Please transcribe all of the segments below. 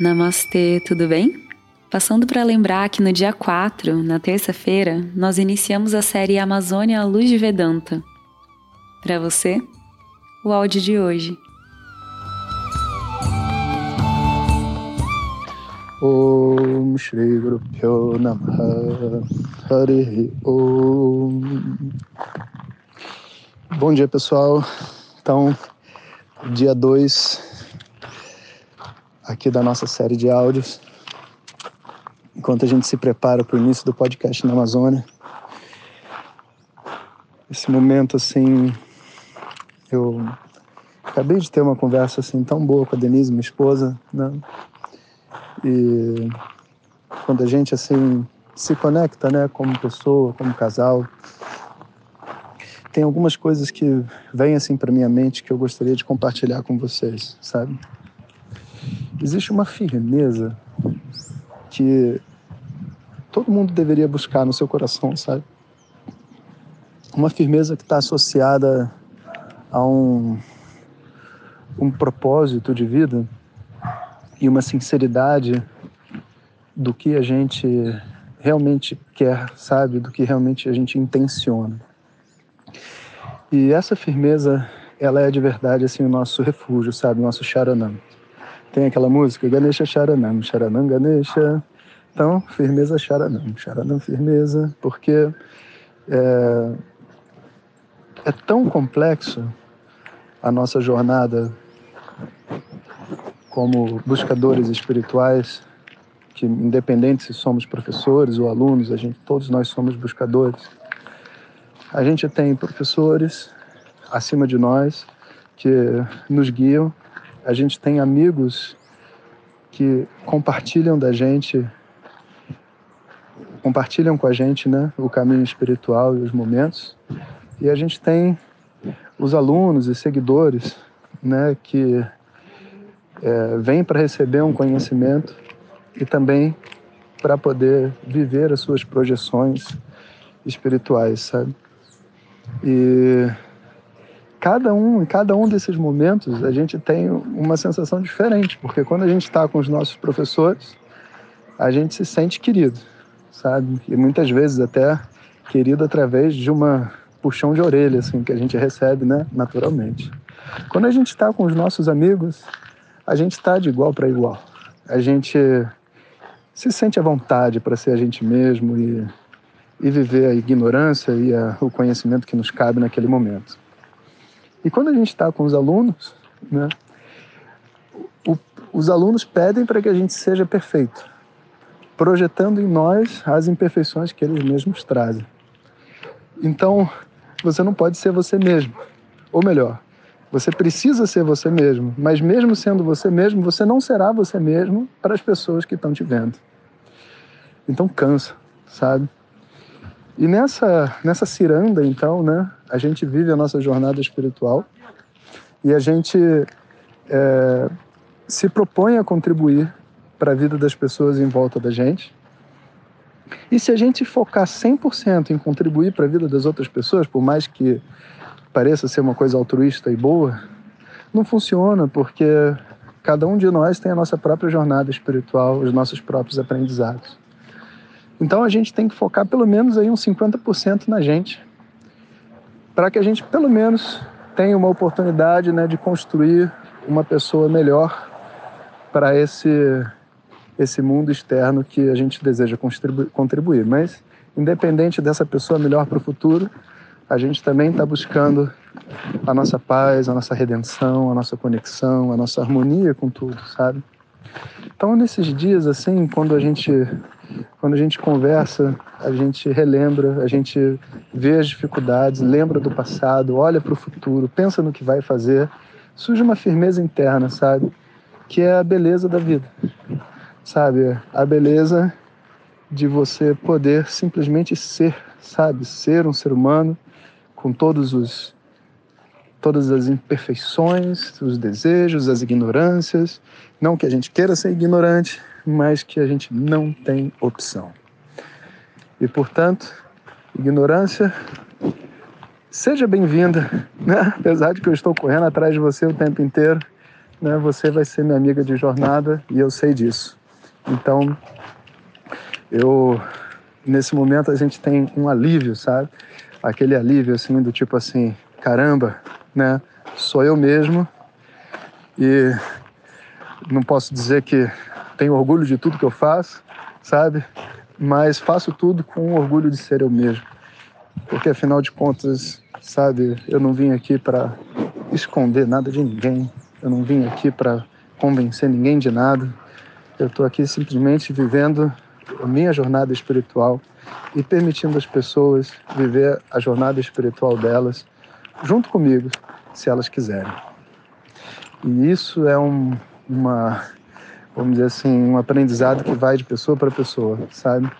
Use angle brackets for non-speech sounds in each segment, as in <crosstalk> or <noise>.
Namastê, tudo bem? Passando para lembrar que no dia 4, na terça-feira, nós iniciamos a série Amazônia à Luz de Vedanta. Para você, o áudio de hoje. Om Shri Guru Pyo Namaha Hari Om Bom dia pessoal, então dia 2 aqui da nossa série de áudios enquanto a gente se prepara para o início do podcast na Amazônia esse momento assim eu acabei de ter uma conversa assim tão boa com a Denise, minha esposa, né? E quando a gente assim se conecta, né, como pessoa, como casal, tem algumas coisas que vêm assim para minha mente que eu gostaria de compartilhar com vocês, sabe? Existe uma firmeza que todo mundo deveria buscar no seu coração, sabe? Uma firmeza que está associada a um, um propósito de vida e uma sinceridade do que a gente realmente quer, sabe? Do que realmente a gente intenciona. E essa firmeza, ela é de verdade assim o nosso refúgio, sabe? O nosso charanam. Tem aquela música Ganesha Charanam, Charanam Ganesha. Então, firmeza charanam, charanam firmeza, porque é, é tão complexo a nossa jornada como buscadores espirituais, que independente se somos professores ou alunos, a gente todos nós somos buscadores. A gente tem professores acima de nós que nos guiam. A gente tem amigos que compartilham da gente compartilham com a gente, né, o caminho espiritual e os momentos. E a gente tem os alunos e seguidores, né, que é, vêm para receber um conhecimento e também para poder viver as suas projeções espirituais, sabe? E cada um, em cada um desses momentos, a gente tem uma sensação diferente, porque quando a gente está com os nossos professores, a gente se sente querido, sabe? E muitas vezes até querido através de uma puxão de orelha, assim, que a gente recebe, né, naturalmente. Quando a gente está com os nossos amigos, a gente está de igual para igual. A gente se sente à vontade para ser a gente mesmo e, e viver a ignorância e a, o conhecimento que nos cabe naquele momento. E quando a gente está com os alunos, né, o, os alunos pedem para que a gente seja perfeito, projetando em nós as imperfeições que eles mesmos trazem. Então, você não pode ser você mesmo. Ou melhor, você precisa ser você mesmo, mas mesmo sendo você mesmo, você não será você mesmo para as pessoas que estão te vendo. Então cansa, sabe? E nessa nessa ciranda, então, né, a gente vive a nossa jornada espiritual e a gente é, se propõe a contribuir para a vida das pessoas em volta da gente e se a gente focar 100% em contribuir para a vida das outras pessoas, por mais que pareça ser uma coisa altruísta e boa, não funciona, porque cada um de nós tem a nossa própria jornada espiritual, os nossos próprios aprendizados. Então a gente tem que focar pelo menos aí uns 50% na gente, para que a gente pelo menos tenha uma oportunidade né, de construir uma pessoa melhor para esse esse mundo externo que a gente deseja contribuir. Mas, independente dessa pessoa melhor para o futuro, a gente também está buscando a nossa paz, a nossa redenção, a nossa conexão, a nossa harmonia com tudo, sabe? Então, nesses dias assim, quando a gente quando a gente conversa, a gente relembra, a gente vê as dificuldades, lembra do passado, olha para o futuro, pensa no que vai fazer, surge uma firmeza interna, sabe? Que é a beleza da vida sabe? A beleza de você poder simplesmente ser, sabe? Ser um ser humano com todos os todas as imperfeições, os desejos, as ignorâncias, não que a gente queira ser ignorante, mas que a gente não tem opção. E portanto, ignorância seja bem-vinda, <laughs> né? Apesar de que eu estou correndo atrás de você o tempo inteiro, né, você vai ser minha amiga de jornada e eu sei disso. Então, eu nesse momento a gente tem um alívio, sabe? Aquele alívio assim do tipo assim, caramba, né? Sou eu mesmo e não posso dizer que tenho orgulho de tudo que eu faço, sabe? Mas faço tudo com orgulho de ser eu mesmo. Porque afinal de contas, sabe, eu não vim aqui para esconder nada de ninguém. Eu não vim aqui para convencer ninguém de nada. Eu estou aqui simplesmente vivendo a minha jornada espiritual e permitindo as pessoas viver a jornada espiritual delas junto comigo, se elas quiserem. E isso é um, uma, vamos dizer assim, um aprendizado que vai de pessoa para pessoa, sabe?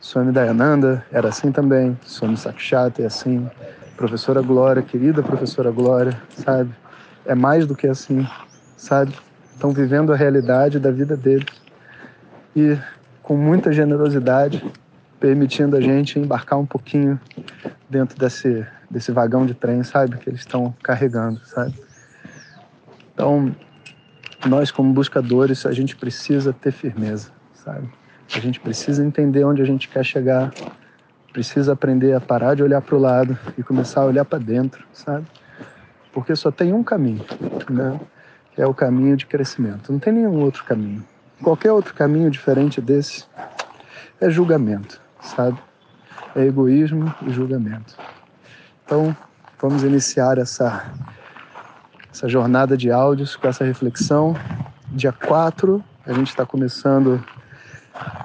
Swami Dayananda era assim também, Swami Sakshata é assim, professora Glória, querida professora Glória, sabe? É mais do que assim, sabe? Estão vivendo a realidade da vida deles e com muita generosidade, permitindo a gente embarcar um pouquinho dentro desse, desse vagão de trem, sabe? Que eles estão carregando, sabe? Então, nós como buscadores, a gente precisa ter firmeza, sabe? A gente precisa entender onde a gente quer chegar, precisa aprender a parar de olhar para o lado e começar a olhar para dentro, sabe? Porque só tem um caminho, né? Que é o caminho de crescimento. Não tem nenhum outro caminho. Qualquer outro caminho diferente desse é julgamento, sabe? É egoísmo e julgamento. Então, vamos iniciar essa essa jornada de áudios com essa reflexão. Dia 4, a gente está começando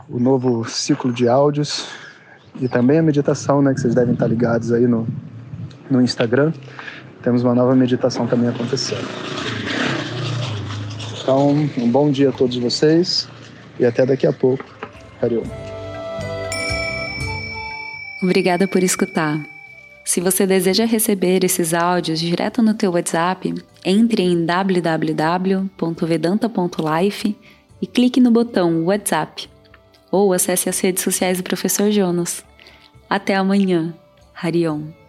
o novo ciclo de áudios e também a meditação, né, que vocês devem estar ligados aí no, no Instagram. Temos uma nova meditação também acontecendo. Então, um bom dia a todos vocês e até daqui a pouco. Hariom. Obrigada por escutar. Se você deseja receber esses áudios direto no teu WhatsApp, entre em www.vedanta.life e clique no botão WhatsApp ou acesse as redes sociais do Professor Jonas. Até amanhã. Harion.